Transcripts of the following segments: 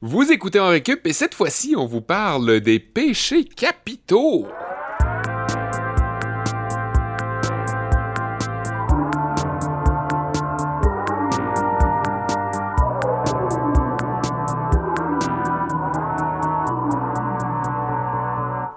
Vous écoutez en récup et cette fois-ci, on vous parle des péchés capitaux.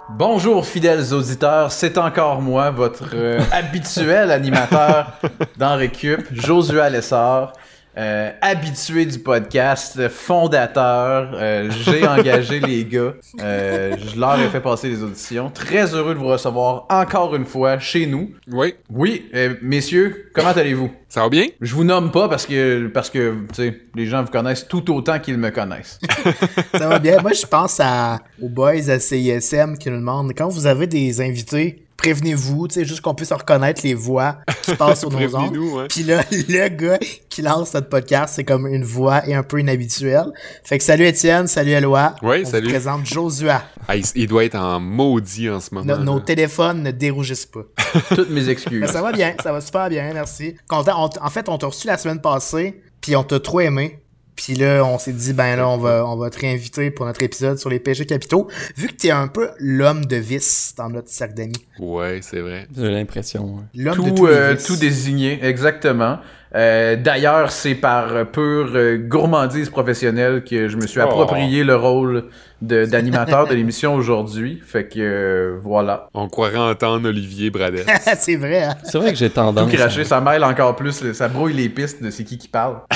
Bonjour fidèles auditeurs, c'est encore moi, votre euh, habituel animateur dans Récup, Josué Lessard. Euh, habitué du podcast, fondateur, euh, j'ai engagé les gars, euh, je leur ai fait passer les auditions. Très heureux de vous recevoir encore une fois chez nous. Oui, Oui, euh, messieurs, comment allez-vous? ça va bien? Je vous nomme pas parce que, parce que tu sais, les gens vous connaissent tout autant qu'ils me connaissent. Ça va bien. Moi, je pense à, aux boys à CISM qui nous demandent quand vous avez des invités, prévenez-vous, tu sais, juste qu'on puisse reconnaître les voix qui passent sur nos ondes. Ouais. Puis là, le gars qui lance notre podcast, c'est comme une voix et un peu inhabituelle. Fait que salut Étienne, salut Eloi. Ouais, On salut. vous présente Josua. Ah, il, il doit être en maudit en ce moment. No- nos téléphones ne dérougissent pas. Toutes mes excuses. Mais ça va bien, ça va super bien, merci. Content. On en fait, on t'a reçu la semaine passée, puis on t'a trop aimé. Puis là, on s'est dit, ben là, on va, on va te réinviter pour notre épisode sur les péchés capitaux. Vu que t'es un peu l'homme de vice dans notre cercle d'amis. Ouais, c'est vrai. J'ai l'impression. ouais. L'homme de tout, tous les euh, vices. tout désigné, exactement. Euh, D'ailleurs, c'est par pure euh, gourmandise professionnelle que je me suis Oh. approprié le rôle de- d'animateur de, l'émission aujourd'hui. Fait que euh, voilà. On croirait entendre Olivier Bradel. c'est vrai, hein? C'est vrai que j'ai Tout tendance. craché, à- ça mêle encore plus, ça brouille les pistes de c'est qui qui parle.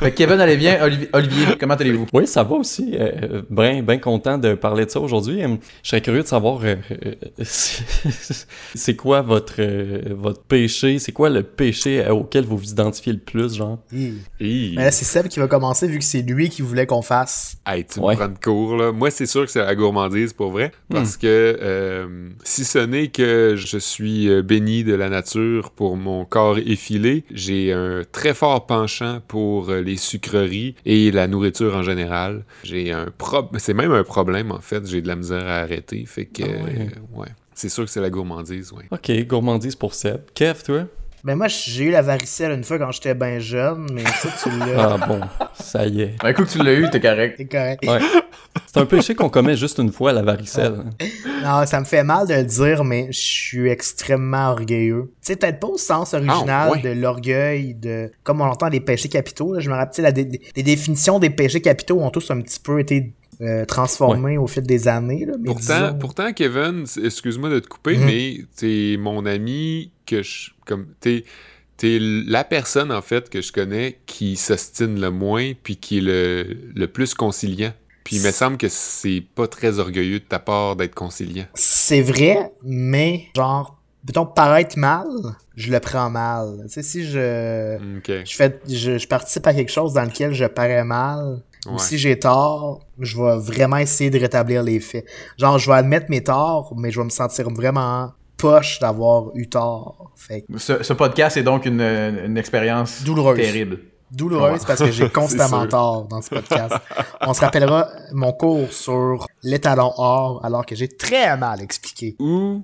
fait que Kevin, allez bien. Olivier, Olivier comment allez-vous? Oui, ça va aussi. Euh, ben, ben content de parler de ça aujourd'hui. Je serais curieux de savoir euh, euh, c'est quoi votre euh, votre péché, c'est quoi le péché auquel vous vous identifiez le plus, genre. Hi. Hi. Mais là, c'est Seb qui va commencer vu que c'est lui qui voulait qu'on fasse. Hey, tu Ouais. me prends de court, là. Moi, c'est sûr que c'est la gourmandise, pour vrai. Parce Hmm. que euh, si ce n'est que je suis euh, béni de la nature pour mon corps effilé, j'ai un très fort penchant pour euh, les sucreries et la nourriture en général. J'ai un pro... C'est même un problème, en fait. J'ai de la misère à arrêter. Fait que, Ah ouais. euh, ouais. C'est sûr que c'est la gourmandise, ouais. Ok, gourmandise pour Seb. Kev, toi? Ben moi, j'ai eu la varicelle une fois quand j'étais ben jeune, mais ça, tu l'as. Ah bon, ça y est. Un coup que tu l'as eu, t'es correct. C'est correct. Ouais. C'est un péché qu'on commet juste une fois, la varicelle. Non, ça me fait mal de le dire, mais je suis extrêmement orgueilleux. Tu sais, peut-être pas au sens original Ah, ouais. de l'orgueil, de comme on entend des péchés capitaux. là. Je me rappelle, tu sais, la dé- les définitions des péchés capitaux ont tous un petit peu été euh, transformées au fil des années. Là, mais Pourtant, disons- pourtant, Kevin, excuse-moi de te couper, Mhm. mais t'es mon ami que je. Comme, t'es, t'es la personne, en fait, que je connais qui s'ostine le moins puis qui est le, le plus conciliant. Puis il me semble que c'est pas très orgueilleux de ta part d'être conciliant. C'est vrai, mais genre, mettons, paraître mal, je le prends mal. Tu sais, si je, Ok. je, fais, je, je participe à quelque chose dans lequel je parais mal, Ouais. si j'ai tort, je vais vraiment essayer de rétablir les faits. Genre, je vais admettre mes torts, mais je vais me sentir vraiment poche d'avoir eu tort. Fait que Ce, ce podcast est donc une, une expérience Douloureuse. terrible. douloureuse parce que j'ai constamment tort dans ce podcast. On se rappellera mon cours sur l'étalon or, alors que j'ai très mal expliqué. Ou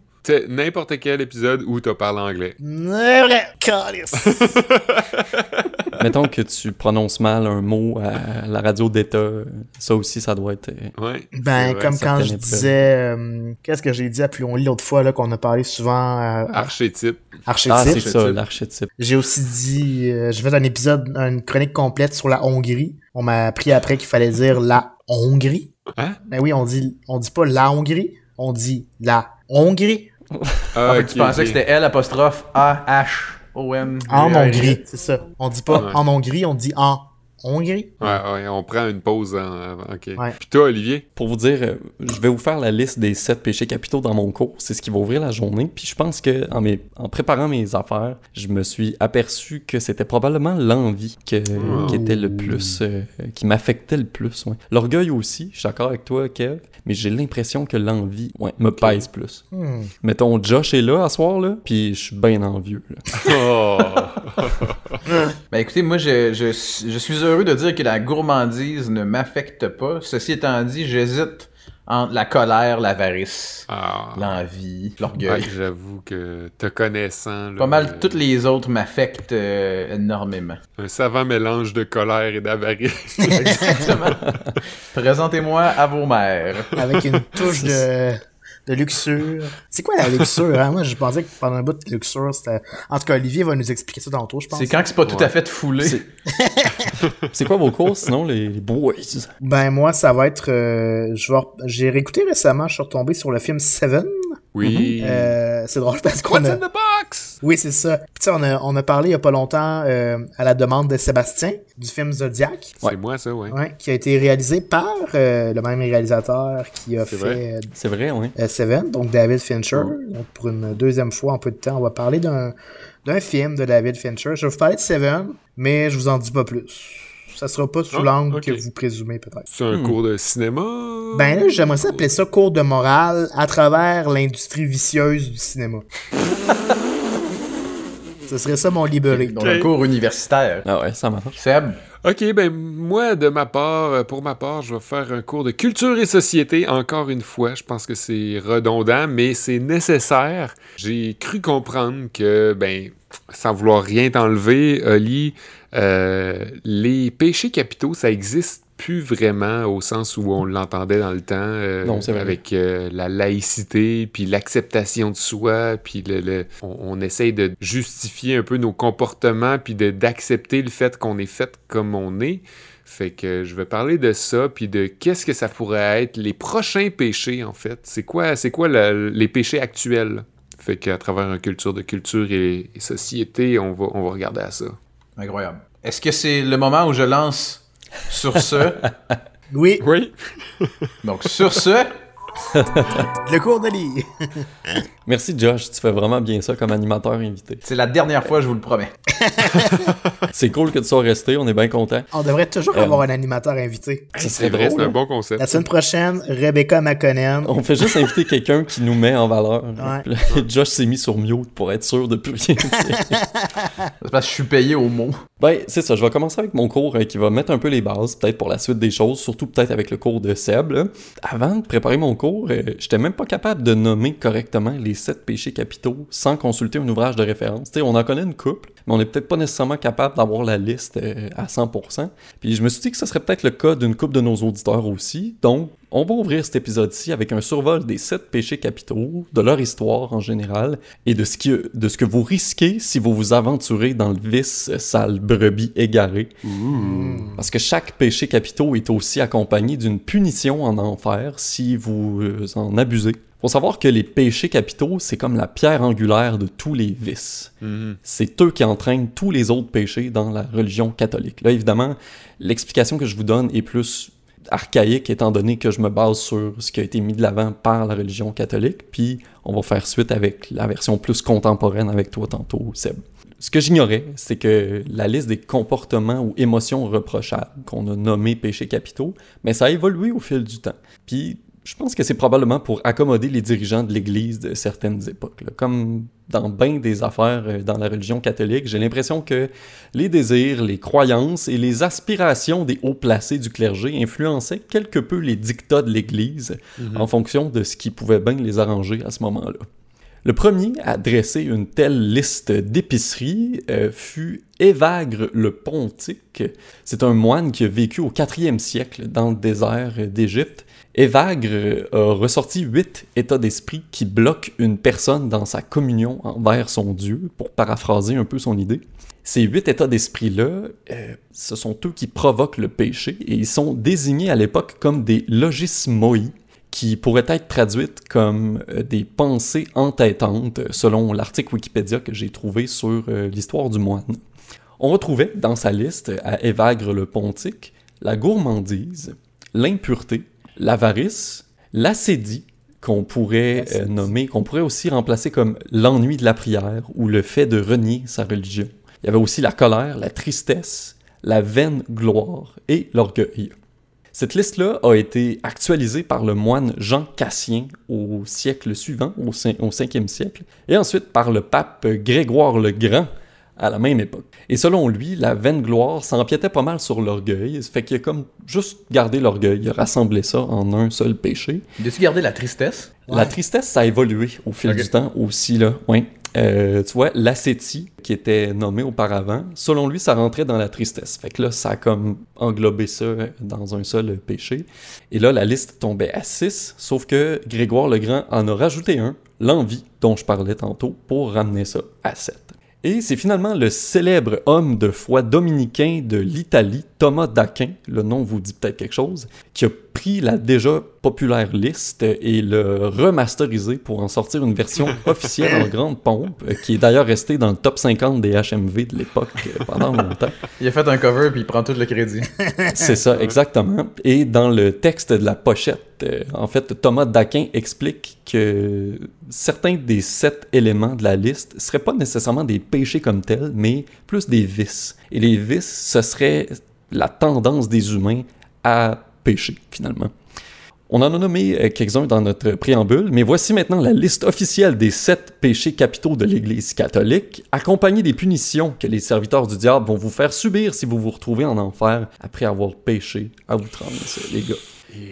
n'importe quel épisode où t'as parlé anglais. C'est vrai, calice. Mettons que tu prononces mal un mot à la radio d'État, ça aussi, ça doit être... euh, Ouais. Ben, vrai. comme quand je disais, euh, qu'est-ce que j'ai dit à plus on lit l'autre fois, là, qu'on a parlé souvent euh, Archétype. Archétype. Ah, c'est ça, Archétype. l'archétype. J'ai aussi dit, euh, j'ai fait un épisode, une chronique complète sur la Hongrie. On m'a appris après qu'il fallait dire la Hongrie. Hein? Ben oui, on dit, on dit pas la Hongrie, on dit la Hongrie. Ah, en fait, ok, tu pensais que c'était L apostrophe A H O N. En Hongrie, c'est ça. On dit pas Ouais. en Hongrie, on dit en Hongrie. Ouais, ouais, on prend une pause en avant. Ok. Ouais. Puis toi, Olivier? Pour vous dire, euh, je vais vous faire la liste des sept péchés capitaux dans mon cours. C'est ce qui va ouvrir la journée. Puis je pense que en, mes- en préparant mes affaires, je me suis aperçu que c'était probablement l'envie que- Oh. qui était le plus, euh, qui m'affectait le plus. ouais. L'orgueil aussi, je suis d'accord avec toi, Kev, mais j'ai l'impression que l'envie ouais, me pèse plus. Hmm. Mettons, Josh est là à soir, là, puis je suis bien envieux. là. Oh! Ben écoutez, moi je, je, je suis heureux de dire que la gourmandise ne m'affecte pas. Ceci étant dit, j'hésite entre la colère, l'avarice, Ah. l'envie, Ouais, l'orgueil. J'avoue que te connaissant, là, Pas mal, euh, toutes les autres m'affectent euh, énormément. un savant mélange de colère et d'avarice. Exactement. Présentez-moi à vos mères. Avec une touche de, de luxure. C'est quoi la luxure, hein? Moi, je pensais que pendant un bout de luxure, c'était... En tout cas, Olivier va nous expliquer ça tantôt, je pense. C'est quand que c'est pas tout à fait foulé. C'est- C'est quoi vos cours, sinon, les, les boys? Ben, moi, ça va être... euh, je vais... J'ai réécouté récemment, je suis retombé sur le film Seven. Oui. Euh, c'est drôle parce qu'on What's a... Oui, c'est ça. Puis tu sais, on a, on a parlé il y a pas longtemps euh, à la demande de Sébastien du film Zodiac, C'est moi, ça, ouais. ouais, qui a été réalisé par euh, le même réalisateur qui a C'est fait vrai. euh, C'est vrai, oui. Seven, donc David Fincher. Donc pour une deuxième fois en peu de temps, on va parler d'un d'un film de David Fincher. Je vais vous parler de Seven, mais je vous en dis pas plus. Ça sera pas sous Ah, l'angle que vous présumez peut-être. C'est un Hmm. cours de cinéma? Ben là, j'aimerais ça appeler ça cours de morale à travers l'industrie vicieuse du cinéma. Ce serait ça mon libéré. Dans un cours universitaire. Ah ouais, ça marche. Seb, Ok, ben moi, de ma part, euh, pour ma part, je vais faire un cours de culture et société, encore une fois. Je pense que c'est redondant, mais c'est nécessaire. J'ai cru comprendre que, ben, sans vouloir rien t'enlever, Oli, euh, les péchés capitaux, ça existe plus vraiment au sens où on l'entendait dans le temps, euh, Non, c'est vrai. avec euh, la laïcité, puis l'acceptation de soi, puis le, le- on, on essaye de justifier un peu nos comportements, puis de- d'accepter le fait qu'on est fait comme on est. Fait que je vais parler de ça, puis de qu'est-ce que ça pourrait être les prochains péchés, en fait. C'est quoi, c'est quoi le- les péchés actuels? Fait qu'à travers une culture de culture et, et société, on va, on va regarder à ça. incroyable. Est-ce que c'est le moment où je lance sur ce? Oui, Oui. Donc, sur ce, le cours de lit. Merci, Josh. Tu fais vraiment bien ça comme animateur invité. c'est la dernière fois, je vous le promets. C'est cool que tu sois resté. On est bien content. On devrait toujours Euh, avoir un animateur invité. Ça C'est vrai, c'est un bon concept. La semaine prochaine, Rebecca McConnell. On fait juste inviter quelqu'un qui nous met en valeur. Ouais. Josh s'est mis sur mute pour être sûr de plus rien dire. C'est parce que je suis payé au mot. Ben, c'est ça. Je vais commencer avec mon cours euh, qui va mettre un peu les bases, peut-être pour la suite des choses, surtout peut-être avec le cours de Seb. là. Avant de préparer mon cours, euh, j'étais même pas capable de nommer correctement les sept péchés capitaux sans consulter un ouvrage de référence. On en connaît une couple, mais on n'est peut-être pas nécessairement capable d'avoir la liste euh, à 100%. Puis je me suis dit que ce serait peut-être le cas d'une couple de nos auditeurs aussi. Donc, on va ouvrir cet épisode-ci avec un survol des sept péchés capitaux, de leur histoire en général, et de ce, qui, de ce que vous risquez si vous vous aventurez dans le vice, sale brebis égarée. Parce que chaque péché capitaux est aussi accompagné d'une punition en enfer si vous euh, en abusez. Faut savoir que les péchés capitaux, c'est comme la pierre angulaire de tous les vices. Mhm. C'est eux qui entraînent tous les autres péchés dans la religion catholique. Là, évidemment, l'explication que je vous donne est plus archaïque étant donné que je me base sur ce qui a été mis de l'avant par la religion catholique, puis on va faire suite avec la version plus contemporaine avec toi tantôt, Seb. Ce que j'ignorais, c'est que la liste des comportements ou émotions reprochables qu'on a nommés péchés capitaux, mais ça a évolué au fil du temps. Puis je pense que c'est probablement pour accommoder les dirigeants de l'Église de certaines époques. là. Comme dans bien des affaires euh, dans la religion catholique, j'ai l'impression que les désirs, les croyances et les aspirations des hauts placés du clergé influençaient quelque peu les dictats de l'Église en fonction de ce qui pouvait bien les arranger à ce moment-là. Le premier à dresser une telle liste d'épiceries euh, fut Évagre le Pontique. C'est un moine qui a vécu au 4e siècle dans le désert d'Égypte. Évagre a ressorti huit états d'esprit qui bloquent une personne dans sa communion envers son Dieu, pour paraphraser un peu son idée. Ces huit états d'esprit-là, euh, ce sont eux qui provoquent le péché et ils sont désignés à l'époque comme des logismoi, qui pourraient être traduites comme euh, des pensées entêtantes, selon l'article Wikipédia que j'ai trouvé sur euh, l'histoire du moine. On retrouvait dans sa liste, à Évagre le Pontique, la gourmandise, l'impureté, l'avarice, l'acédie, qu'on pourrait euh, nommer, qu'on pourrait aussi remplacer comme l'ennui de la prière ou le fait de renier sa religion. Il y avait aussi la colère, la tristesse, la vaine gloire et l'orgueil. Cette liste-là a été actualisée par le moine Jean Cassien au siècle suivant, au, cin- au 5e siècle, et ensuite par le pape Grégoire le Grand à la même époque. Et selon lui, la vaine gloire s'empiétait pas mal sur l'orgueil, fait qu'il a comme juste gardé l'orgueil, il a rassemblé ça en un seul péché. Il a-tu gardé la tristesse? La tristesse, ça a évolué au fil du temps aussi, là. Oui. Euh, tu vois, l'ascétie, qui était nommée auparavant, selon lui, ça rentrait dans la tristesse. Fait que là, ça a comme englobé ça dans un seul péché. Et là, la liste tombait à 6, sauf que Grégoire le Grand en a rajouté un, l'envie, dont je parlais tantôt, pour ramener ça à 7. Et c'est finalement le célèbre homme de foi dominicain de l'Italie, Thomas d'Aquin, le nom vous dit peut-être quelque chose, qui a pris la déjà populaire liste et le remasterisé pour en sortir une version officielle en grande pompe, qui est d'ailleurs restée dans le top 50 des HMV de l'époque euh, pendant longtemps. Il a fait un cover puis il prend tout le crédit. C'est ça, exactement. Et dans le texte de la pochette, euh, en fait, Thomas Daquin explique que certains des sept éléments de la liste seraient pas nécessairement des péchés comme tels, mais plus des vices. Et les vices, ce serait la tendance des humains à pécher, finalement. On en a nommé euh, quelques-uns dans notre préambule, mais voici maintenant la liste officielle des sept péchés capitaux de l'Église catholique, accompagnée des punitions que les serviteurs du diable vont vous faire subir si vous vous retrouvez en enfer après avoir péché à outrance, les gars.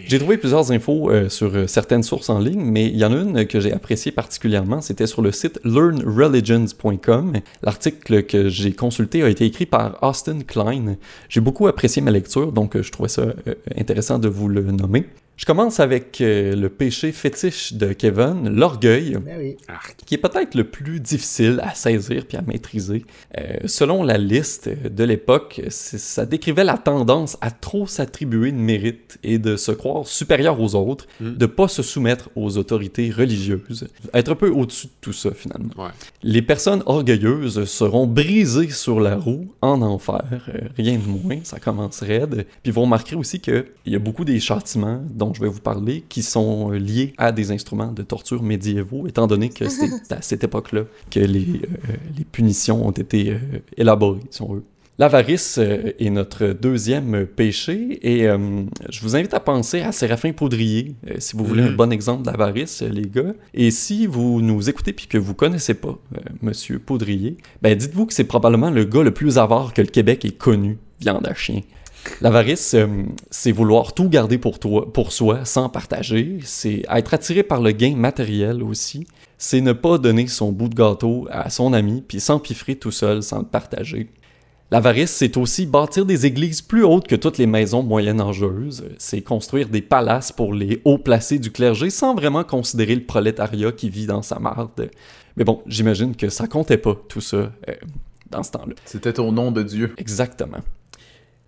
J'ai trouvé plusieurs infos euh, sur euh, certaines sources en ligne, mais il y en a une que j'ai appréciée particulièrement, c'était sur le site learnreligions.com. L'article que j'ai consulté a été écrit par Austin Klein. J'ai beaucoup apprécié ma lecture, donc euh, je trouvais ça intéressant de vous le nommer. Je commence avec euh, le péché fétiche de Kevin, l'orgueil Ben oui. Qui est peut-être le plus difficile à saisir puis à maîtriser. Euh, selon la liste de l'époque, ça décrivait la tendance à trop s'attribuer de mérite et de se croire supérieur aux autres, Mm. de pas se soumettre aux autorités religieuses, être un peu au-dessus de tout ça finalement. Ouais. Les personnes orgueilleuses seront brisées sur la roue en enfer, euh, rien de moins, ça commence raide. Puis vous remarquerez aussi qu'il y a beaucoup des châtiments dont je vais vous parler qui sont euh, liés à des instruments de torture médiévaux, étant donné que c'est à cette époque-là que les, euh, les punitions ont été euh, élaborées, si on veut. L'avarice euh, est notre deuxième péché et euh, je vous invite à penser à Séraphin Poudrier, euh, si vous voulez un Mhm. bon exemple d'avarice, euh, les gars. Et si vous nous écoutez puis que vous connaissez pas euh, Monsieur Poudrier, ben dites-vous que c'est probablement le gars le plus avare que le Québec ait connu, viande à chien. L'avarice, euh, c'est vouloir tout garder pour toi, pour soi, sans partager. C'est être attiré par le gain matériel aussi. C'est ne pas donner son bout de gâteau à son ami, puis s'empiffrer tout seul sans le partager. L'avarice, c'est aussi bâtir des églises plus hautes que toutes les maisons moyenâgeuses. C'est construire des palaces pour les hauts placés du clergé sans vraiment considérer le prolétariat qui vit dans sa marde. Mais bon, j'imagine que ça comptait pas, tout ça, euh, dans ce temps-là. C'était au nom de Dieu. Exactement.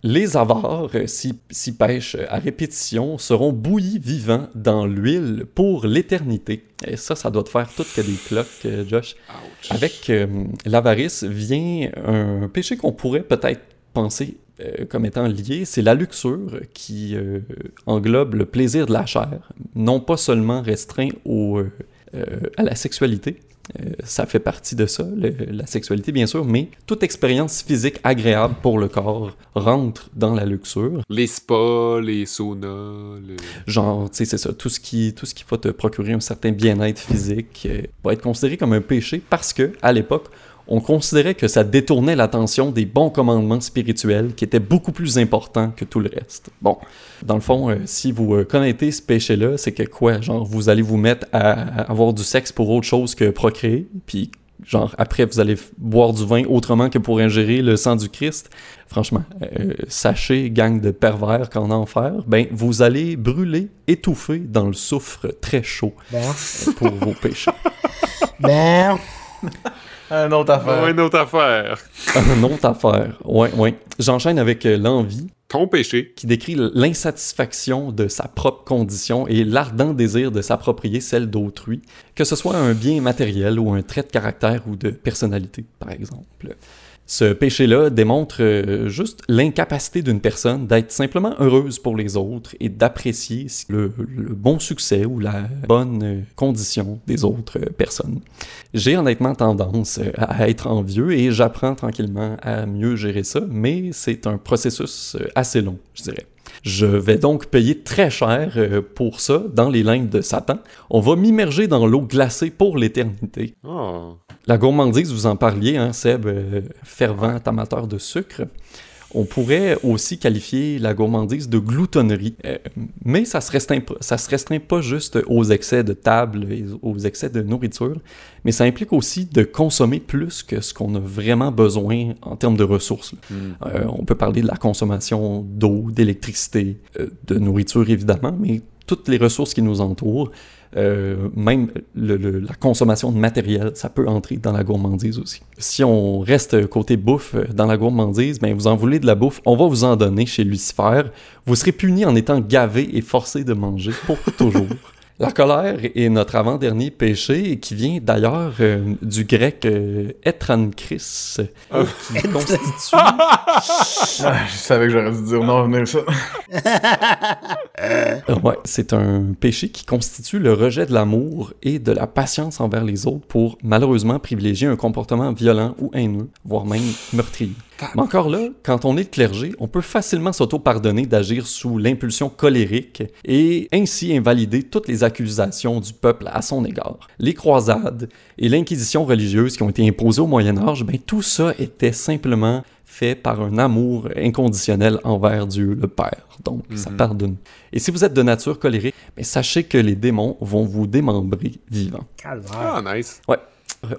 Les avares, euh, s'y pêchent à répétition, seront bouillis vivants dans l'huile pour l'éternité. Et ça, ça doit te faire tout que des cloques, euh, Josh. Ouch. Avec euh, l'avarice vient un péché qu'on pourrait peut-être penser euh, comme étant lié, c'est la luxure qui euh, englobe le plaisir de la chair, non pas seulement restreint au, à la sexualité. Euh, ça fait partie de ça, le- la sexualité bien sûr, mais toute expérience physique agréable pour le corps rentre dans la luxure. Les spas, les saunas. Genre, tu sais, c'est ça, tout ce qui, tout ce qui va te procurer un certain bien-être physique euh, va être considéré comme un péché parce que, à l'époque, on considérait que ça détournait l'attention des bons commandements spirituels qui étaient beaucoup plus importants que tout le reste. Bon, dans le fond, euh, si vous euh, connaissez ce péché-là, c'est que quoi, genre, vous allez vous mettre à, avoir du sexe pour autre chose que procréer, puis genre, après, vous allez boire du vin autrement que pour ingérer le sang du Christ. Franchement, euh, sachez, gang de pervers qu'en enfer, ben, vous allez brûler, étouffer dans le soufre très chaud Ben, pour vos péchés. ben, Un autre affaire. Ouais, une autre affaire. Une autre affaire. Ouais, ouais. J'enchaîne avec euh, l'envie, Ton péché. qui décrit l'insatisfaction de sa propre condition et l'ardent désir de s'approprier celle d'autrui, que ce soit un bien matériel ou un trait de caractère ou de personnalité, par exemple. Ce péché-là démontre euh, juste l'incapacité d'une personne d'être simplement heureuse pour les autres et d'apprécier le, bon succès ou la bonne euh, condition des autres euh, personnes. J'ai honnêtement tendance à être envieux et j'apprends tranquillement à mieux gérer ça, mais c'est un processus assez long, je dirais. Je vais donc payer très cher pour ça dans les lignes de Satan. On va m'immerger dans l'eau glacée pour l'éternité. Oh. La gourmandise, vous en parliez, hein, Seb, euh, fervent amateur de sucre. On pourrait aussi qualifier la gourmandise de gloutonnerie, euh, mais ça se, restreint, ça se restreint pas juste aux excès de table et aux excès de nourriture, mais ça implique aussi de consommer plus que ce qu'on a vraiment besoin en termes de ressources. Mm. Euh, on peut parler de la consommation d'eau, d'électricité, euh, de nourriture évidemment, mais toutes les ressources qui nous entourent. Euh, même la consommation de matériel, ça peut entrer dans la gourmandise aussi. Si on reste côté bouffe euh, dans la gourmandise, ben vous en voulez de la bouffe, on va vous en donner chez Lucifer. Vous serez puni en étant gavé et forcé de manger pour toujours. La colère est notre avant-dernier péché qui vient d'ailleurs euh, du grec euh, etrankris, euh, qui constitue... Ah, je savais que j'aurais dû dire non, ça. Euh, ouais, c'est un péché qui constitue le rejet de l'amour et de la patience envers les autres pour malheureusement privilégier un comportement violent ou haineux, voire même meurtrier. Mais encore là, quand on est clergé, on peut facilement s'auto-pardonner d'agir sous l'impulsion colérique et ainsi invalider toutes les accusations du peuple à son égard. Les croisades et l'inquisition religieuse qui ont été imposées au Moyen Âge, ben tout ça était simplement fait par un amour inconditionnel envers Dieu le Père. Donc, ça Mhm. pardonne. Et si vous êtes de nature colérique, mais sachez que les démons vont vous démembrer vivant. Calvaire. Ah, nice.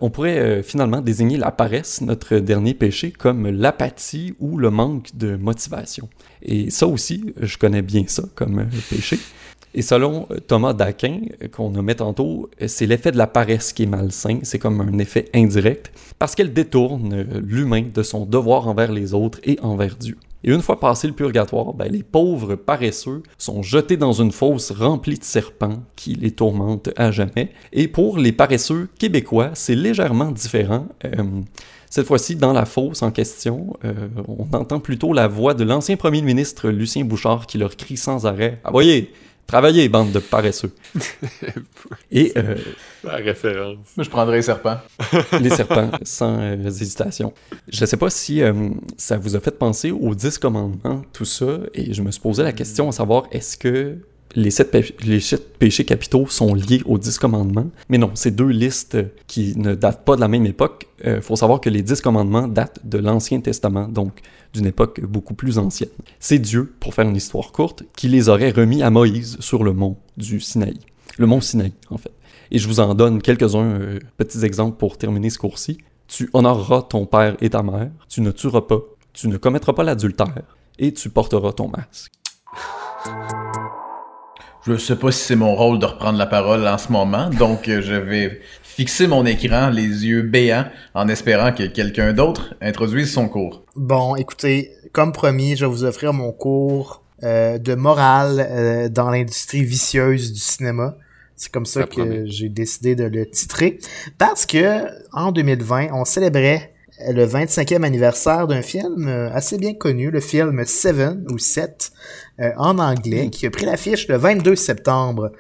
On pourrait euh, finalement désigner la paresse, notre dernier péché, comme l'apathie ou le manque de motivation. Et ça aussi, je connais bien ça comme euh, péché. Et selon euh, Thomas d'Aquin, qu'on nommait tantôt, c'est l'effet de la paresse qui est malsain, c'est comme un effet indirect, parce qu'elle détourne l'humain de son devoir envers les autres et envers Dieu. Et une fois passé le purgatoire, ben, les pauvres paresseux sont jetés dans une fosse remplie de serpents qui les tourmentent à jamais. Et pour les paresseux québécois, c'est légèrement différent. Euh, cette fois-ci, dans la fosse en question, euh, on entend plutôt la voix de l'ancien premier ministre Lucien Bouchard qui leur crie sans arrêt Ah, voyez, travaillez, bande de paresseux. Et euh, La référence. Moi, je prendrais les serpents. les serpents, sans euh, hésitation. Je ne sais pas si euh, ça vous a fait penser aux 10 commandements, tout ça, et je me suis posé la question à savoir est-ce que les sept, pé- les sept péchés capitaux sont liés aux 10 commandements? Mais non, c'est deux listes qui ne datent pas de la même époque. Il faut savoir que les 10 commandements datent de l'Ancien Testament, donc d'une époque beaucoup plus ancienne. C'est Dieu, pour faire une histoire courte, qui les aurait remis à Moïse sur le mont du Sinaï. Le mont Sinaï, en fait. Et je vous en donne quelques-uns euh, petits exemples pour terminer ce cours-ci. Tu honoreras ton père et ta mère, tu ne tueras pas, tu ne commettras pas l'adultère, et tu porteras ton masque. Je sais pas si c'est mon rôle de reprendre la parole en ce moment, donc euh, je vais fixer mon écran, les yeux béants, en espérant que quelqu'un d'autre introduise son cours. Bon, écoutez, comme promis, je vais vous offrir mon cours euh, de morale euh, dans l'industrie vicieuse du cinéma. C'est comme ça, Ça que j'ai décidé de le titrer. Parce que en 2020, on célébrait le 25e anniversaire d'un film euh, assez bien connu, le film Seven ou 7 euh, en anglais, qui a pris l'affiche le 22 septembre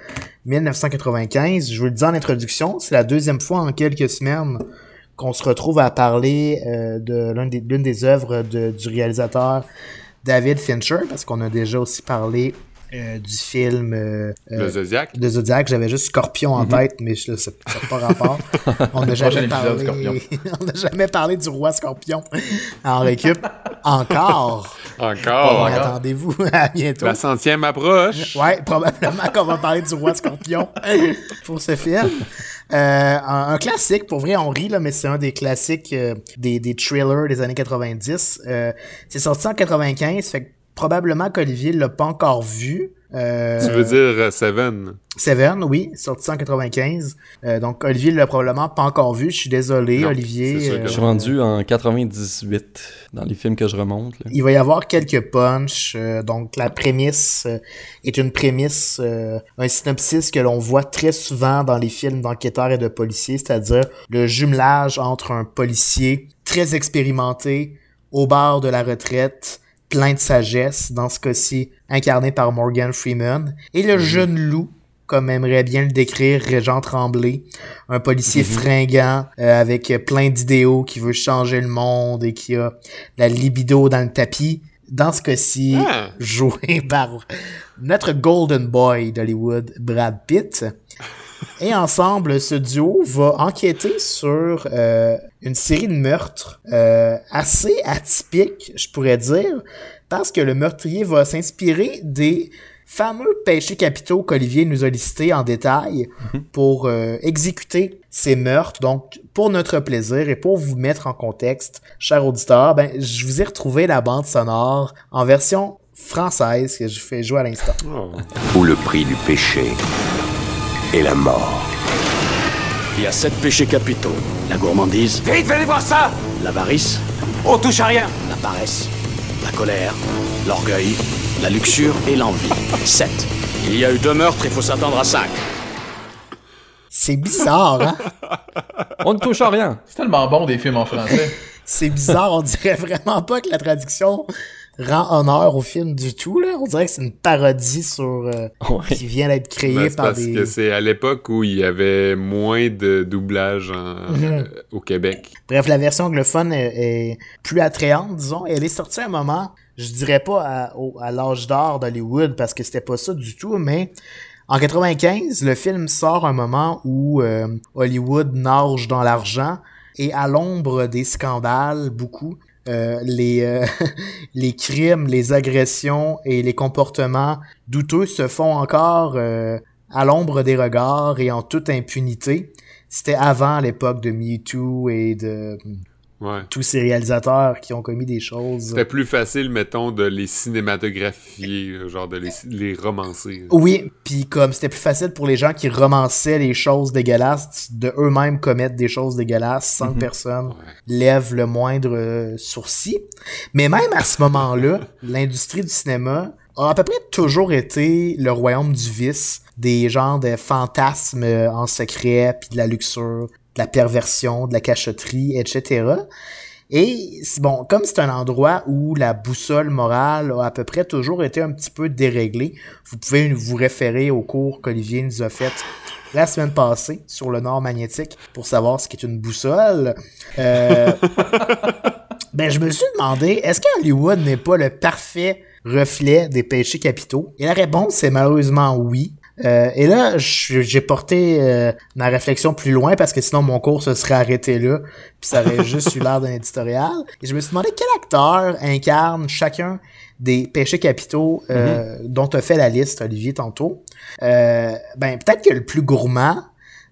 1995. Je vous le dis en introduction, c'est la deuxième fois en quelques semaines qu'on se retrouve à parler euh, de l'une des, l'une des œuvres de- du réalisateur David Fincher, parce qu'on a déjà aussi parlé euh, du film euh, Le euh, Zodiac. de Zodiac. J'avais juste Scorpion en tête, mais je- ça n'a pas rapport. On n'a jamais, parlé... Scorpion. On n'a jamais parlé du roi Scorpion en récup. Encore. Encore. Attendez-vous à bientôt. La centième approche. Ouais, probablement qu'on va parler du roi scorpion pour ce film. Euh, un, un classique, pour vrai, on rit, là, mais c'est un des classiques euh, des, des thrillers des années 90. Euh, c'est sorti en 95, fait que probablement qu'Olivier l'a pas encore vu. Euh, Tu veux dire euh, Seven? Seven, oui, sorti en 95. Euh, donc Olivier l'a probablement pas encore vu. Je suis désolé, Non, Olivier. que Je suis Euh, rendu en 98 dans les films que je remonte. là. Il va y avoir quelques punchs. euh, donc la prémisse euh, est une prémisse, euh, un synopsis que l'on voit très souvent dans les films d'enquêteurs et de policiers, c'est-à-dire le jumelage entre un policier très expérimenté au bord de la retraite, plein de sagesse, dans ce cas-ci incarné par Morgan Freeman, et le jeune loup comme aimerait bien le décrire Régent Tremblay, un policier fringant euh, avec plein d'idéaux qui veut changer le monde et qui a la libido dans le tapis. Dans ce cas-ci, Ah. joué par notre golden boy d'Hollywood, Brad Pitt. Et ensemble, ce duo va enquêter sur euh, une série de meurtres euh, assez atypiques, je pourrais dire, parce que le meurtrier va s'inspirer des fameux péchés capitaux qu'Olivier nous a listés en détail pour euh, exécuter ces meurtres. Donc, pour notre plaisir et pour vous mettre en contexte, chers auditeurs, ben, je vous ai retrouvé la bande sonore en version française que je fais jouer à l'instant. Oh. Où le prix du péché est la mort. Il y a sept péchés capitaux. La gourmandise, Vite, venez voir ça l'avarice, On touche à rien la paresse, la colère, l'orgueil, la luxure et l'envie. Sept. Il y a eu deux meurtres, il faut s'attendre à cinq. C'est bizarre, hein? On ne touche à rien. C'est tellement bon des films en français. C'est bizarre, on dirait vraiment pas que la traduction rend honneur au film du tout, là. On dirait que c'est une parodie sur... euh, Ouais. qui vient d'être créée Ben, par parce des... que c'est à l'époque où il y avait moins de doublage en- Mhm. euh, au Québec. Bref, la version anglophone est, est plus attrayante, disons. Elle est sortie à un moment, je dirais pas à, au- à l'âge d'or d'Hollywood, parce que c'était pas ça du tout, mais en 95, le film sort à un moment où euh, Hollywood nage dans l'argent et à l'ombre des scandales, beaucoup. Euh, les, euh, les crimes, les agressions et les comportements douteux se font encore euh, à l'ombre des regards et en toute impunité. C'était avant l'époque de MeToo et de Ouais. tous ces réalisateurs qui ont commis des choses. C'était plus facile, mettons, de les cinématographier, genre de les, les romancer. Oui, puis comme c'était plus facile pour les gens qui romançaient les choses dégueulasses de eux-mêmes commettre des choses dégueulasses sans que personne lève le moindre euh, sourcil. Mais même à ce moment-là, l'industrie du cinéma a à peu près toujours été le royaume du vice, des genres de fantasmes euh, en secret, puis de la luxure, de la perversion, de la cachotterie, etc. Et bon, comme c'est un endroit où la boussole morale a à peu près toujours été un petit peu déréglée, vous pouvez vous référer au cours qu'Olivier nous a fait la semaine passée sur le nord magnétique pour savoir ce qu'est une boussole. Euh, ben, je me suis demandé, est-ce que Hollywood n'est pas le parfait reflet des péchés capitaux? Et la réponse, c'est malheureusement oui. Euh, et là, j'ai porté euh, ma réflexion plus loin parce que sinon mon cours se serait arrêté là, puis ça aurait juste eu l'air d'un éditorial. Et je me suis demandé quel acteur incarne chacun des péchés capitaux euh, dont tu as fait la liste, Olivier, tantôt. Euh, ben, peut-être que le plus gourmand,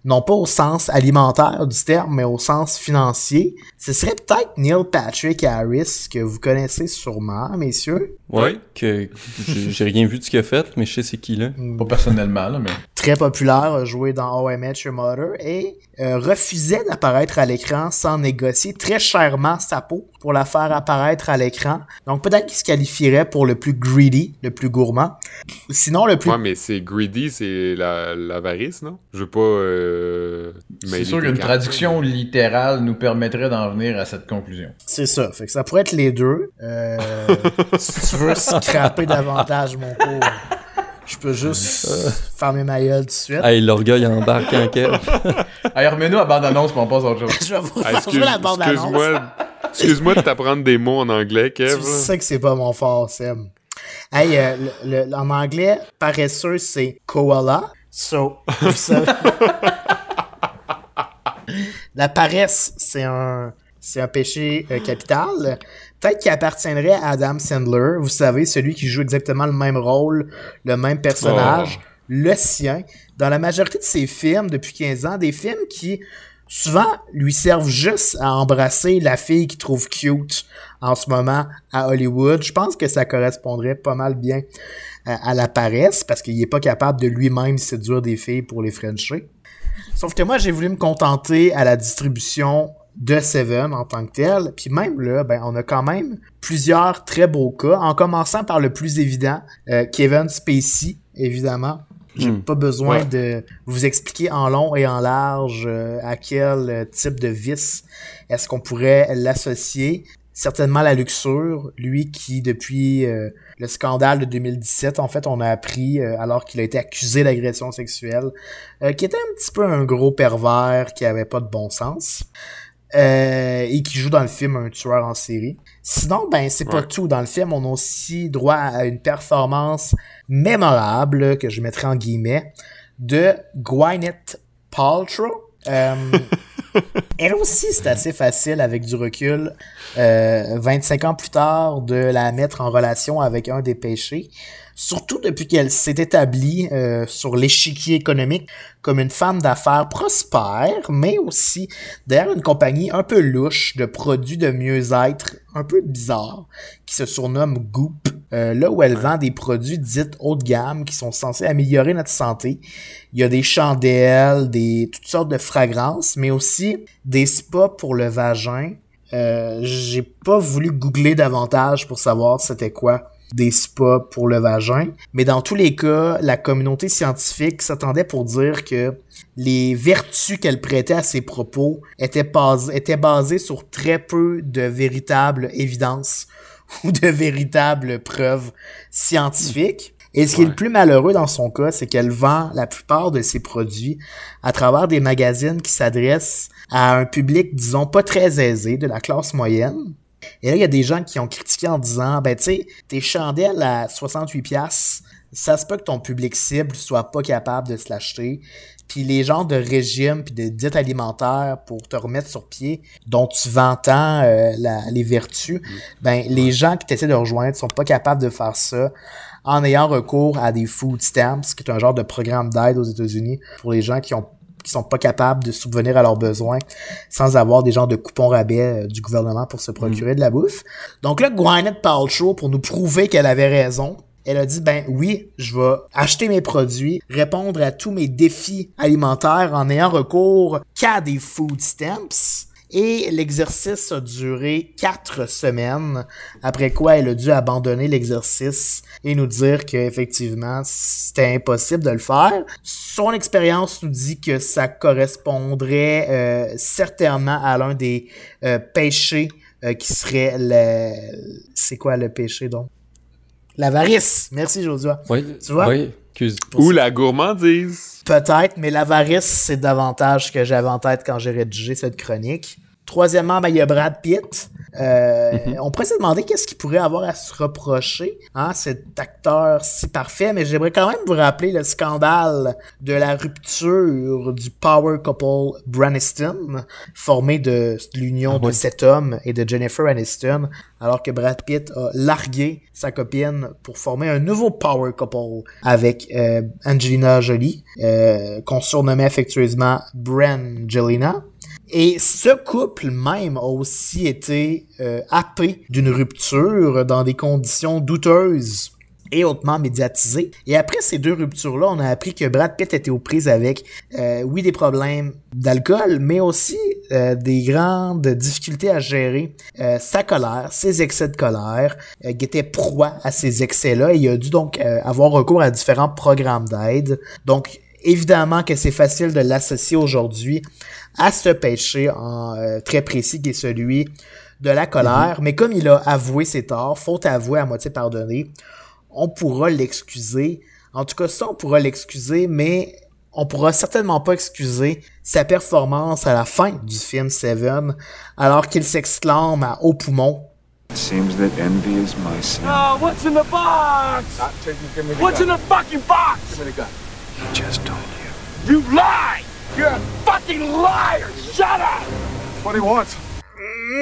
non pas au sens alimentaire du terme, mais au sens financier, ce serait peut-être Neil Patrick Harris, que vous connaissez sûrement, messieurs. Ouais. que j'ai j'ai rien vu de ce qu'il a fait, mais je sais c'est qui là. Pas personnellement, là, mais. Très populaire, a joué dans How I Met Your Mother et euh, refusait d'apparaître à l'écran sans négocier très chèrement sa peau pour la faire apparaître à l'écran. Donc peut-être qu'il se qualifierait pour le plus greedy, le plus gourmand. Sinon, le plus Ouais, mais c'est greedy, c'est la- l'avarice, non? Je veux pas. Euh, C'est sûr qu'une traduction littérale nous permettrait d'en venir à cette conclusion. C'est ça. Fait que ça pourrait être les deux. Euh, si tu veux scraper davantage mon cours, je peux juste fermer ma gueule tout de suite. Hey, l'orgueil embarque en Kev. Allez, remets-nous à bande-annonce puis on passe à autre chose. Je vais vous faire excuse- jouer la bande annonce. Excuse-moi excuse-moi de t'apprendre des mots en anglais, Kev. Tu sais que c'est pas mon fort, Sam. Hey, euh, le- le- en anglais, paresseux, c'est koala. So, La paresse, c'est un, c'est un péché euh, capital. Peut-être qu'il appartiendrait à Adam Sandler, vous savez, celui qui joue exactement le même rôle, le même personnage, le sien. Dans la majorité de ses films, depuis 15 ans, des films qui, souvent, lui servent juste à embrasser la fille qu'il trouve cute en ce moment à Hollywood. Je pense que ça correspondrait pas mal bien à, à la paresse, parce qu'il est pas capable de lui-même séduire des filles pour les frencher. Sauf que moi, j'ai voulu me contenter à la distribution de Seven en tant que tel. Puis même là, ben, on a quand même plusieurs très beaux cas, en commençant par le plus évident, euh, Kevin Spacey, évidemment. J'ai Hmm. pas besoin Ouais. de vous expliquer en long et en large euh, à quel euh, type de vice est-ce qu'on pourrait l'associer. Certainement la luxure, lui qui depuis euh, le scandale de 2017, en fait, on a appris, euh, alors qu'il a été accusé d'agression sexuelle, euh, qui était un petit peu un gros pervers qui avait pas de bon sens. Euh, et qui joue dans le film un tueur en série. Sinon, ben c'est pas Ouais. tout. Dans le film, on a aussi droit à une performance mémorable, que je mettrai en guillemets, de Gwyneth Paltrow. Euh, elle aussi, c'est assez facile avec du recul. Euh, 25 ans plus tard, de la mettre en relation avec un des péchés. Surtout depuis qu'elle s'est établie euh, sur l'échiquier économique comme une femme d'affaires prospère, mais aussi derrière une compagnie un peu louche de produits de mieux-être un peu bizarres qui se surnomme Goop, euh, là où elle vend des produits dits haut de gamme qui sont censés améliorer notre santé. Il y a des chandelles, des toutes sortes de fragrances, mais aussi des spas pour le vagin. Euh, j'ai pas voulu googler davantage pour savoir c'était quoi des spas pour le vagin. Mais dans tous les cas, la communauté scientifique s'attendait pour dire que les vertus qu'elle prêtait à ses propos étaient, bas étaient basées sur très peu de véritables évidences ou de véritables preuves scientifiques. Et ce qui est le plus malheureux dans son cas, c'est qu'elle vend la plupart de ses produits à travers des magazines qui s'adressent à un public, disons, pas très aisé, de la classe moyenne. Et là, il y a des gens qui ont critiqué en disant, ben, tu sais, tes chandelles à 68 pièces, ça se peut que ton public cible soit pas capable de se l'acheter. Puis les genres de régimes puis de diète alimentaire pour te remettre sur pied, dont tu vends tant euh, la- les vertus, ben, les gens qui t'essaient de rejoindre sont pas capables de faire ça en ayant recours à des food stamps, qui est un genre de programme d'aide aux États-Unis pour les gens qui ont qui sont pas capables de subvenir à leurs besoins sans avoir des genres de coupons rabais euh, du gouvernement pour se procurer de la bouffe. Donc là, Gwyneth Paltrow, pour nous prouver qu'elle avait raison, elle a dit, ben oui, je vais acheter mes produits, répondre à tous mes défis alimentaires en ayant recours qu'à des food stamps. Et l'exercice a duré quatre semaines, après quoi elle a dû abandonner l'exercice et nous dire qu'effectivement c'était impossible de le faire. Son expérience nous dit que ça correspondrait euh, certainement à l'un des euh, péchés euh, qui serait le... C'est quoi le péché donc? L'avarice. Merci Joshua. Oui, Tu vois? oui. Ou la gourmandise. Peut-être, mais l'avarice, c'est davantage ce que j'avais en tête quand j'ai rédigé cette chronique. Troisièmement, ben, il y a Brad Pitt. Euh, On pourrait se demander qu'est-ce qu'il pourrait avoir à se reprocher, hein, cet acteur si parfait, mais j'aimerais quand même vous rappeler le scandale de la rupture du power couple Braniston, formé de l'union de cet homme et de Jennifer Aniston, alors que Brad Pitt a largué sa copine pour former un nouveau power couple avec euh, Angelina Jolie, euh, qu'on surnommait affectueusement Brangelina. Et ce couple même a aussi été euh, happé d'une rupture dans des conditions douteuses et hautement médiatisées. Et après ces deux ruptures-là, on a appris que Brad Pitt était aux prises avec, euh, oui, des problèmes d'alcool, mais aussi euh, des grandes difficultés à gérer euh, sa colère, ses excès de colère, qui était proie à ces excès-là. Il a dû donc avoir recours à différents programmes d'aide. Donc, évidemment que c'est facile de l'associer aujourd'hui à ce péché en, euh, très précis qui est celui de la colère. Mais comme il a avoué ses torts, faute avouée à moitié pardonnée, on pourra l'excuser. En tout cas, ça, on pourra l'excuser, mais on pourra certainement pas excuser sa performance à la fin du film Seven, alors qu'il s'exclame à haut poumon Seems that envy is my sin. Oh, what's in the box? What's in the fucking box? You just told you. You lie! You're a fucking liar! Shut up! What he wants.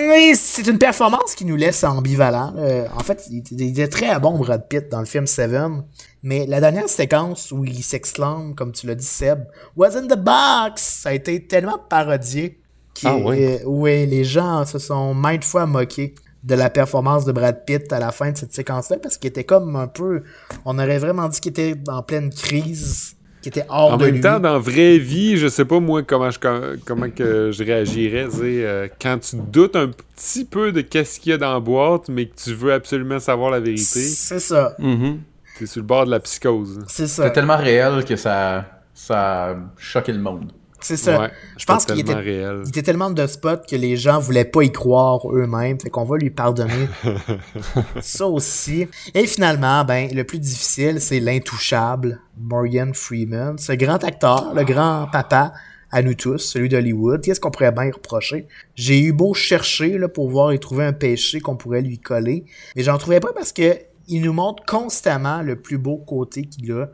Mais c'est une performance qui nous laisse ambivalent. Euh, en fait, il était, il était très bon Brad Pitt dans le film Seven, mais la dernière séquence où il s'exclame, comme tu l'as dit Seb, "Was in the box", ça a été tellement parodié que Ah oui. euh, ouais, les gens se sont maintes fois moqués de la performance de Brad Pitt à la fin de cette séquence-là parce qu'il était comme un peu, on aurait vraiment dit qu'il était en pleine crise, qu'il était hors En de même lui. temps, dans la vraie vie, je sais pas moi comment je, comment que je réagirais. euh, quand tu doutes un petit peu de qu'est-ce qu'il y a dans la boîte, mais que tu veux absolument savoir la vérité, C'est ça, Mhm. t'es sur le bord de la psychose. c'est ça, C'était tellement réel que ça, ça a choqué le monde. C'est ça. Ouais, Je pense qu'il était réel. Il était tellement de spots que les gens voulaient pas y croire eux-mêmes, fait qu'on va lui pardonner ça aussi. Et finalement, ben, le plus difficile, c'est l'intouchable Morgan Freeman, ce grand acteur, le grand papa à nous tous, celui d'Hollywood. Qu'est-ce qu'on pourrait bien y reprocher? J'ai eu beau chercher là, pour voir et trouver un péché qu'on pourrait lui coller, mais j'en trouvais pas parce que il nous montre constamment le plus beau côté qu'il a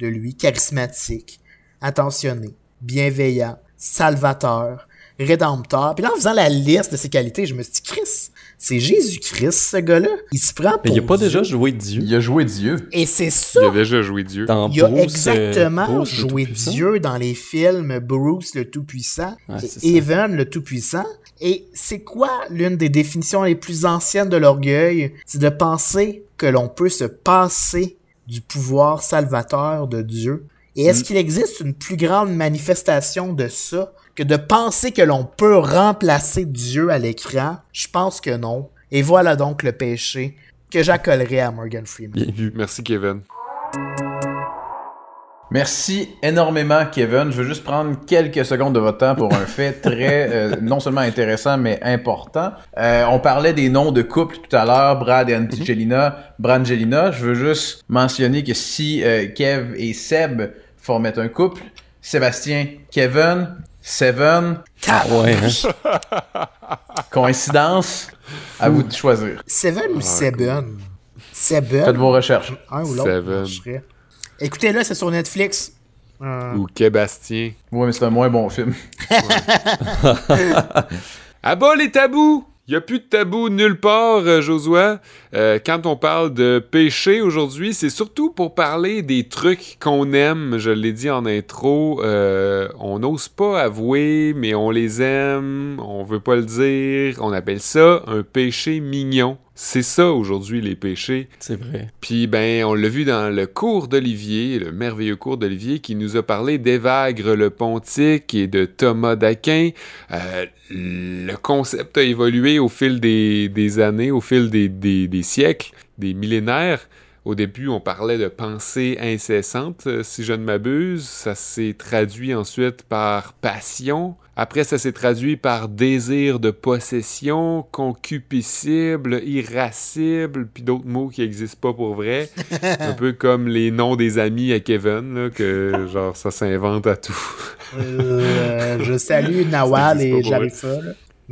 de lui, charismatique, attentionné, bienveillant, salvateur, rédempteur. Puis là, en faisant la liste de ses qualités, je me suis dit, Chris, c'est Jésus-Christ, ce gars-là. Il se prend Mais pour il a pas Dieu. déjà joué Dieu. Il a joué Dieu. Et c'est ça. Il a déjà joué Dieu. Dans Il a Bruce, euh, exactement Bruce joué. Dieu dans les films Bruce le Tout-Puissant Ouais, et Evan le Tout-Puissant. Et c'est quoi l'une des définitions les plus anciennes de l'orgueil? C'est de penser que l'on peut se passer du pouvoir salvateur de Dieu. Et Mm. est-ce qu'il existe une plus grande manifestation de ça que de penser que l'on peut remplacer Dieu à l'écran? Je pense que non. Et voilà donc le péché que j'accolerai à Morgan Freeman. Bien vu. Merci, Kevin. Merci énormément, Kevin. Je veux juste prendre quelques secondes de votre temps pour un fait très, euh, non seulement intéressant, mais important. Euh, on parlait des noms de couples tout à l'heure, Brad et Angelina, Brangelina. Je veux juste mentionner que si euh, Kev et Seb formaient un couple, Sébastien, Kevin, Seven, Ah ouais, hein? coïncidence, à vous de choisir. Seven ou Seven? Faites Seven? vos recherches. Un ou l'autre. Seven. Écoutez-le, c'est sur Netflix. Euh, Ou Kébastien. Ouais, mais c'est un moins bon film. À bas les tabous! Il n'y a plus de tabous nulle part, euh, Josua. Euh, quand on parle de péché aujourd'hui, c'est surtout pour parler des trucs qu'on aime. Je l'ai dit en intro, euh, on n'ose pas avouer, mais on les aime, on veut pas le dire. On appelle ça un péché mignon. C'est ça aujourd'hui, les péchés. C'est vrai. Puis ben, on l'a vu dans le cours d'Olivier, le merveilleux cours d'Olivier, qui nous a parlé d'Évagre le Pontique et de Thomas d'Aquin. Euh, le concept a évolué au fil des, des années, au fil des, des- des siècles, des millénaires. Au début, on parlait de pensée incessante, euh, si je ne m'abuse. Ça s'est traduit ensuite par passion. Après, ça s'est traduit par désir de possession, concupiscible, irascible, puis d'autres mots qui n'existent pas pour vrai. Un peu comme les noms des amis à Kevin, là, que genre ça s'invente à tout. euh, je salue Nawal et pour Jarifa.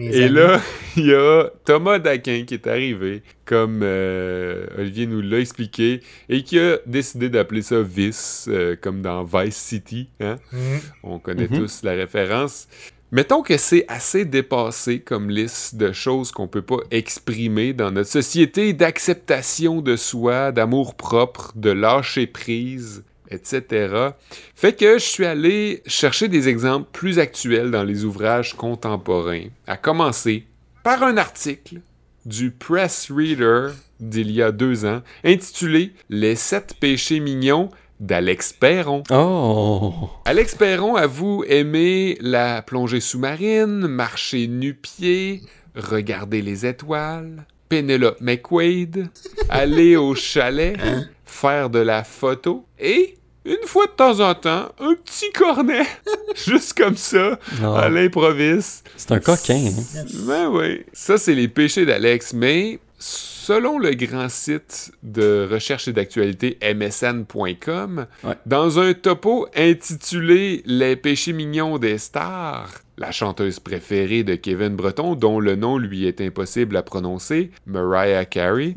Et amis. là, il y a Thomas Daquin qui est arrivé, comme euh, Olivier nous l'a expliqué, et qui a décidé d'appeler ça Vice, euh, comme dans Vice City. Hein? Mhm. On connaît Mhm. tous la référence. Mettons que c'est assez dépassé comme liste de choses qu'on peut pas exprimer dans notre société d'acceptation de soi, d'amour propre, de lâcher prise, etc. Fait que je suis allé chercher des exemples plus actuels dans les ouvrages contemporains, à commencer par un article du Press Reader d'il y a deux ans, intitulé Les sept péchés mignons d'Alex Perron. Oh! Alex Perron avoue aimer la plongée sous-marine, marcher nu-pied, regarder les étoiles, Penelope McQuaid, aller au chalet, faire de la photo et, une fois de temps en temps, un petit cornet, juste comme ça, Non. à l'improviste. C'est un coquin, hein? Ben oui. Ça, c'est les péchés d'Alex, mais selon le grand site de recherche et d'actualité msn.com, Ouais. dans un topo intitulé Les péchés mignons des stars, la chanteuse préférée de Kevin Breton, dont le nom lui est impossible à prononcer, Mariah Carey,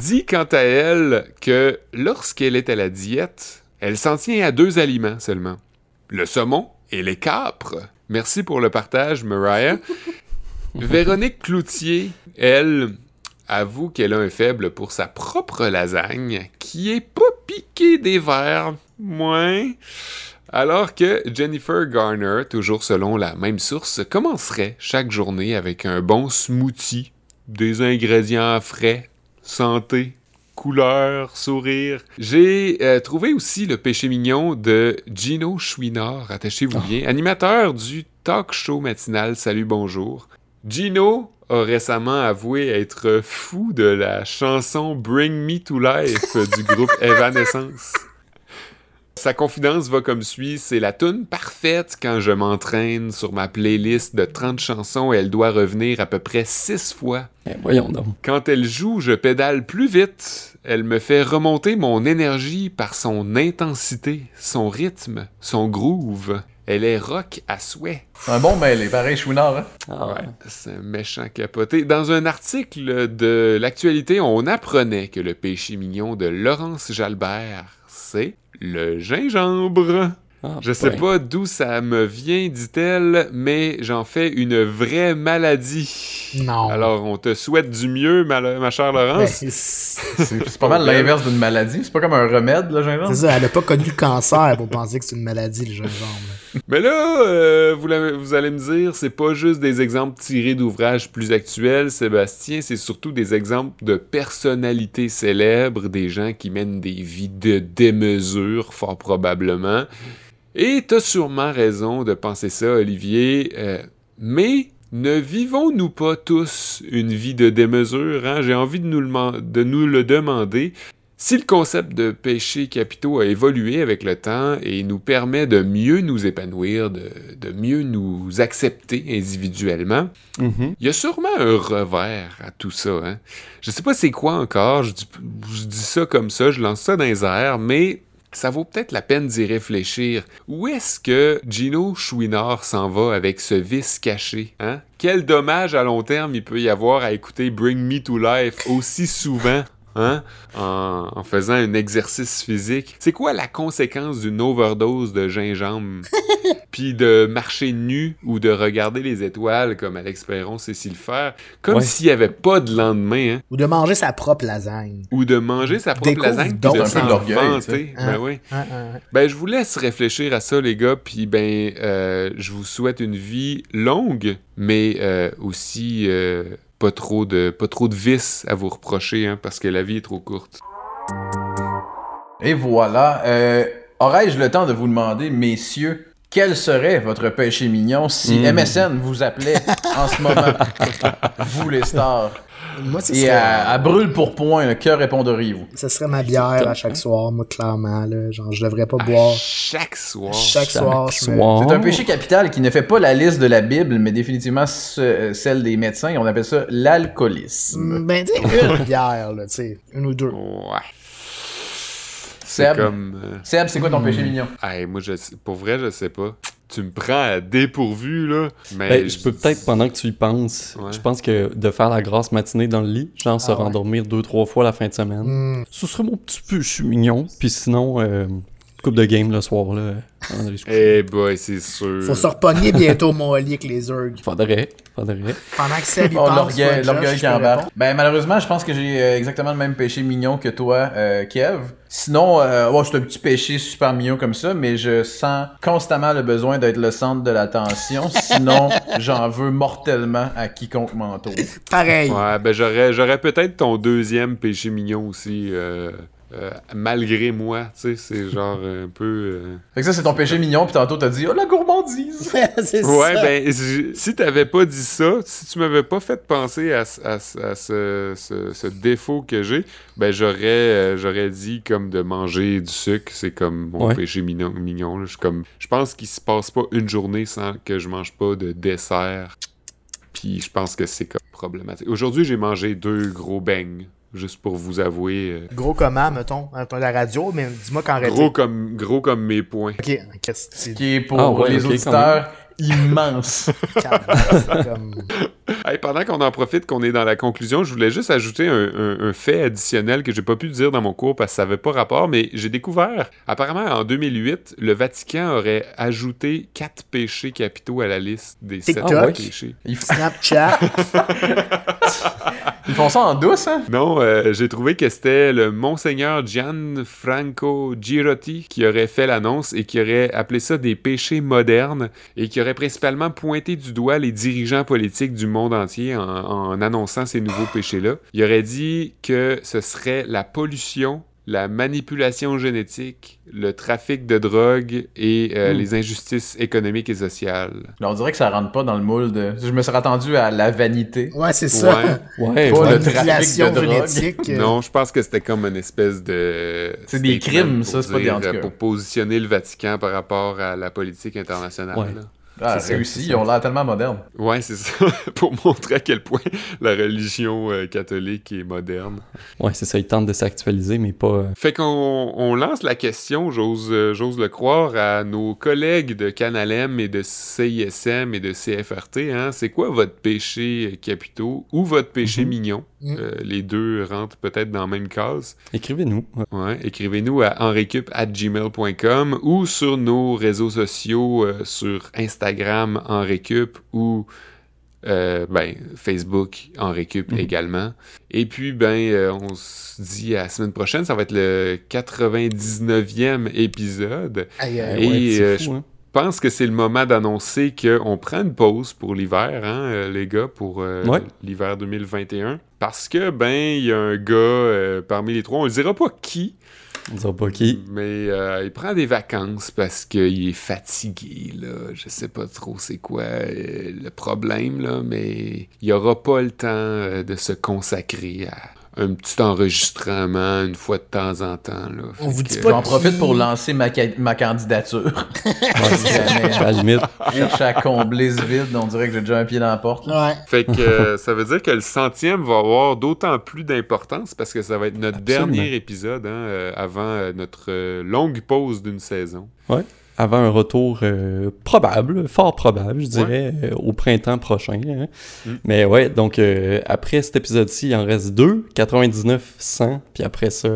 dit quant à elle que lorsqu'elle est à la diète, elle s'en tient à deux aliments seulement. Le saumon et les capres. Merci pour le partage, Mariah. Véronique Cloutier, elle, avoue qu'elle a un faible pour sa propre lasagne, qui est pas piquée des verres. Moins. Alors que Jennifer Garner, toujours selon la même source, commencerait chaque journée avec un bon smoothie, des ingrédients frais, santé, couleur, sourire. J'ai euh, trouvé aussi le péché mignon de Gino Chouinard, attachez-vous bien, animateur du talk show matinal Salut Bonjour. Gino a récemment avoué être fou de la chanson Bring Me to Life du groupe Evanescence. Sa confidence va comme suit, c'est la tune parfaite quand je m'entraîne sur ma playlist de 30 chansons et elle doit revenir à peu près 6 fois. Eh, voyons donc. Quand elle joue, je pédale plus vite. Elle me fait remonter mon énergie par son intensité, son rythme, son groove. Elle est rock à souhait. C'est un bon mêlé, pareil, Chouinard. Hein? Ah, Ouais, c'est un méchant capoté. Dans un article de l'actualité, on apprenait que le péché mignon de Laurence Jalbert, c'est le gingembre. Ah, Je sais ben. pas d'où ça me vient, dit-elle, mais j'en fais une vraie maladie. Non. Alors, on te souhaite du mieux, ma, ma chère Ben, Laurence. c'est C'est c'est pas mal l'inverse d'une maladie. C'est pas comme un remède, le gingembre? c'est ça, elle a pas connu le cancer pour penser que c'est une maladie, le gingembre. Mais là, euh, vous, allez me dire, c'est pas juste des exemples tirés d'ouvrages plus actuels, Sébastien, c'est surtout des exemples de personnalités célèbres, des gens qui mènent des vies de démesure, fort probablement. Et t'as sûrement raison de penser ça, Olivier, euh, mais ne vivons-nous pas tous une vie de démesure? Hein? J'ai envie de nous le demander. Si le concept de péché capitaux a évolué avec le temps et nous permet de mieux nous épanouir, de, de mieux nous accepter individuellement, Mhm. il y a sûrement un revers à tout ça. Hein? Je sais pas c'est quoi encore, je dis, je dis ça comme ça, je lance ça dans les airs, mais ça vaut peut-être la peine d'y réfléchir. Où est-ce que Gino Chouinard s'en va avec ce vice caché? Hein? Quel dommage à long terme il peut y avoir à écouter Bring Me to Life aussi souvent? Hein? En, en faisant un exercice physique. C'est quoi la conséquence d'une overdose de gingembre? Puis de marcher nu ou de regarder les étoiles comme Alex Perron sait s'y le faire, comme Ouais. s'il n'y avait pas de lendemain, hein? Ou de manger sa propre lasagne. ou de manger sa propre Découvre lasagne, puis donc de un peu s'en. Ben oui. Hein. Ben, je vous laisse réfléchir à ça, les gars, puis ben, euh, je vous souhaite une vie longue, mais euh, aussi euh, pas trop de pas trop de vices à vous reprocher, hein, parce que la vie est trop courte. Et voilà. Euh, Aurais-je le temps de vous demander, messieurs, quel serait votre péché mignon si. MSN vous appelait en ce moment? vous, les stars. Moi, ce Et à, à brûle pour point, le cœur répondriez-vous? ce serait ma bière à chaque soir, moi, clairement. Là. Genre, je devrais pas boire. Chaque soir. Chaque soir, je me- soir. C'est un péché capital qui ne fait pas la liste de la Bible, mais définitivement ce- celle des médecins. On appelle ça l'alcoolisme. Ben, dis une bière, là, tu sais. Une ou deux. Ouais. C'est Seb, comme. euh, Seb, c'est quoi ton péché mignon? hey, moi, je, pour vrai, je sais pas. Tu me prends à dépourvu, là. Mais Ben, je peux peut-être, pendant que tu y penses, Ouais. je pense que de faire la grasse matinée dans le lit, genre se Ah ouais. rendormir deux, trois fois la fin de semaine, Hmm. ce serait mon petit peu mignon. Puis sinon, euh, coupe de game le soir, là. Eh boy, c'est sûr. Faut se repogner bientôt mon lit avec les urgues. Faudrait, faudrait. Pendant que Seb, il Oh, l'orgueil, Josh, qui embarque. Ben, malheureusement, je pense que j'ai euh, exactement le même péché mignon que toi, euh, Kev. Sinon, euh, ouais, c'est un petit péché super mignon comme ça, mais je sens constamment le besoin d'être le centre de l'attention. Sinon, j'en veux mortellement à quiconque m'entoure. Pareil. Ouais, ben j'aurais, j'aurais peut-être ton deuxième péché mignon aussi, euh, euh, malgré moi, tu sais, c'est genre un peu... euh, Fait que ça, c'est ton péché mignon, puis tantôt t'as dit, oh la gourmandise! c'est Ouais, ça. ben, si t'avais pas dit ça, si tu m'avais pas fait penser à, ce- à ce- à ce, ce- ce défaut que j'ai, ben j'aurais euh, j'aurais dit comme de manger du sucre, c'est comme mon Ouais. péché mignon. mignon là. Je, suis comme, je pense qu'il se passe pas une journée sans que je mange pas de dessert. Puis je pense que c'est comme problématique. Aujourd'hui, j'ai mangé deux gros beignes, juste pour vous avouer. euh, Gros comment, mettons, à la radio, mais dis-moi qu'en réalité. gros comme gros comme mes poings. Ok, qu'est-ce que Qui est pour Ah ouais, les auditeurs immense. comme... Hey, pendant qu'on en profite, qu'on est dans la conclusion, je voulais juste ajouter un, un- un fait additionnel que j'ai pas pu dire dans mon cours parce que ça avait pas rapport, mais j'ai découvert, apparemment en 2008, le Vatican aurait ajouté quatre péchés capitaux à la liste des sept TikTok. péchés. Ils, f- Snapchat. ils font ça en douce, hein? Non, euh, j'ai trouvé que c'était le monseigneur Gianfranco Girotti qui aurait fait l'annonce et qui aurait appelé ça des péchés modernes et qui aurait principalement pointé du doigt les dirigeants politiques du monde entier en, en annonçant ces nouveaux péchés-là. Il aurait dit que ce serait la pollution, la manipulation génétique, le trafic de drogue et euh, les injustices économiques et sociales. Là, on dirait que ça rentre pas dans le moule de. Je me serais attendu à la vanité. Ouais, c'est ça. Ouais. Ouais, Pas le trafic Manipulation de drogue. génétique. euh, Non, je pense que c'était comme une espèce de. C'est des crimes, ça, c'est pas des Pour positionner le Vatican par rapport à la politique internationale. Ouais. là. Ah, C'est ça, réussi, ils ont l'air tellement modernes. Ouais, c'est ça. pour montrer à quel point la religion euh, catholique est moderne. Ouais, c'est ça, ils tentent de s'actualiser, mais pas. euh, Fait qu'on on lance la question, j'ose euh, j'ose le croire, à nos collègues de Canalem et de CISM et de CFRT. Hein. C'est quoi votre péché capitaux? Ou votre péché Mhm. mignon? Mm. Euh, les deux rentrent peut-être dans la même case. Écrivez-nous. Ouais, écrivez-nous à henricup@gmail.com ou sur nos réseaux sociaux euh, sur Instagram Henricup ou euh, ben, Facebook Henricup Mhm. également. Et puis ben euh, on se dit à la semaine prochaine, ça va être le 99e épisode. Aïe, Et, aïe. Ouais, c'est euh, fou, hein. Je pense que c'est le moment d'annoncer qu'on prend une pause pour l'hiver, hein, euh, les gars, pour euh, Ouais. l'hiver 2021. Parce que, ben, il y a un gars euh, parmi les trois, on ne dira pas qui, On dira pas qui. mais euh, il prend des vacances parce qu'il est fatigué, là. Je sais pas trop c'est quoi le problème, là, mais il aura pas le temps de se consacrer à un petit enregistrement une fois de temps en temps, là. On Fait vous dit que- pas J'en qui- profite pour lancer ma, ca- ma candidature. Ouais. À la limite. Cherche à combler ce vide, on dirait que j'ai déjà un pied dans la porte. Ouais. Fait que euh, ça veut dire que le centième va avoir d'autant plus d'importance parce que ça va être notre Absolument. dernier épisode hein, euh, avant euh, notre euh, longue pause d'une saison. Avant un retour euh, probable, fort probable, je dirais, euh, au printemps prochain. hein. Mm. Mais ouais, donc euh, après cet épisode-ci, il en reste deux, 99, 100, puis après ça,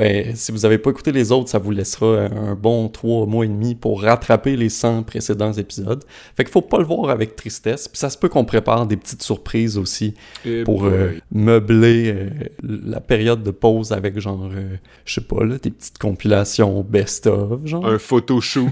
ben, si vous avez pas écouté les autres, ça vous laissera un bon trois mois et demi pour rattraper les 100 précédents épisodes. Fait qu'il faut pas le voir avec tristesse, puis ça se peut qu'on prépare des petites surprises aussi Et pour euh, meubler euh, la période de pause avec genre, euh, je sais pas, là, des petites compilations best-of, genre. un photoshoot.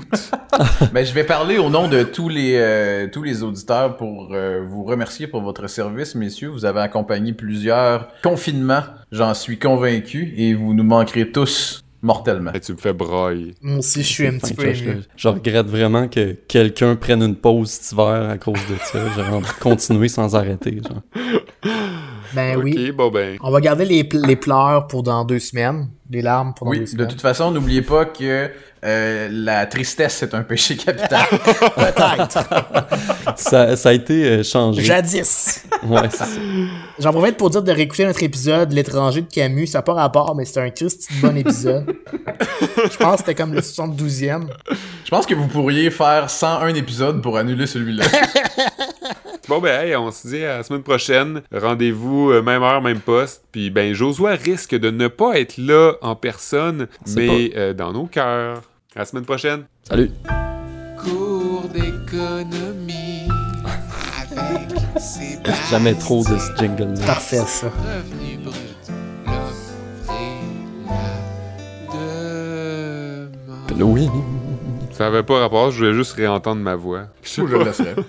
Ben, je vais parler au nom de tous les, euh, tous les auditeurs pour euh, vous remercier pour votre service, messieurs. Vous avez accompagné plusieurs confinements, j'en suis convaincu, et vous nous manquerez tous mortellement. Hey, tu me fais brailler. Moi aussi, je suis un petit peu je regrette vraiment que quelqu'un prenne une pause cet hiver à cause de ça. J'aurais envie de continuer sans arrêter. Genre. Ben oui. bon ben. On va garder les, pl- les pleurs pour dans deux semaines. Les larmes pour dans deux Oui, de semaines. toute façon, n'oubliez pas que euh, la tristesse, c'est un péché capital. Peut-être. Ça, ça a été euh, changé. Jadis. Ouais. J'en profite pour dire de réécouter notre épisode L'étranger de Camus. Ça n'a pas rapport, mais c'est un Christy de bon épisode. Je pense que c'était comme le 72e. Je pense que vous pourriez faire 101 épisodes pour annuler celui-là. Bon ben hey, on se dit à la semaine prochaine. Rendez-vous euh, même heure, même poste. Puis ben Josué risque de ne pas être là en personne, mais euh, dans nos cœurs. À la semaine prochaine. Salut. Cours d'économie avec ses Jamais trop de ce jingle-là. Parfait, ça. Revenu brut, l'offre et la demande. Oui. Ça avait pas rapport, je voulais juste réentendre ma voix. Je le laisserai.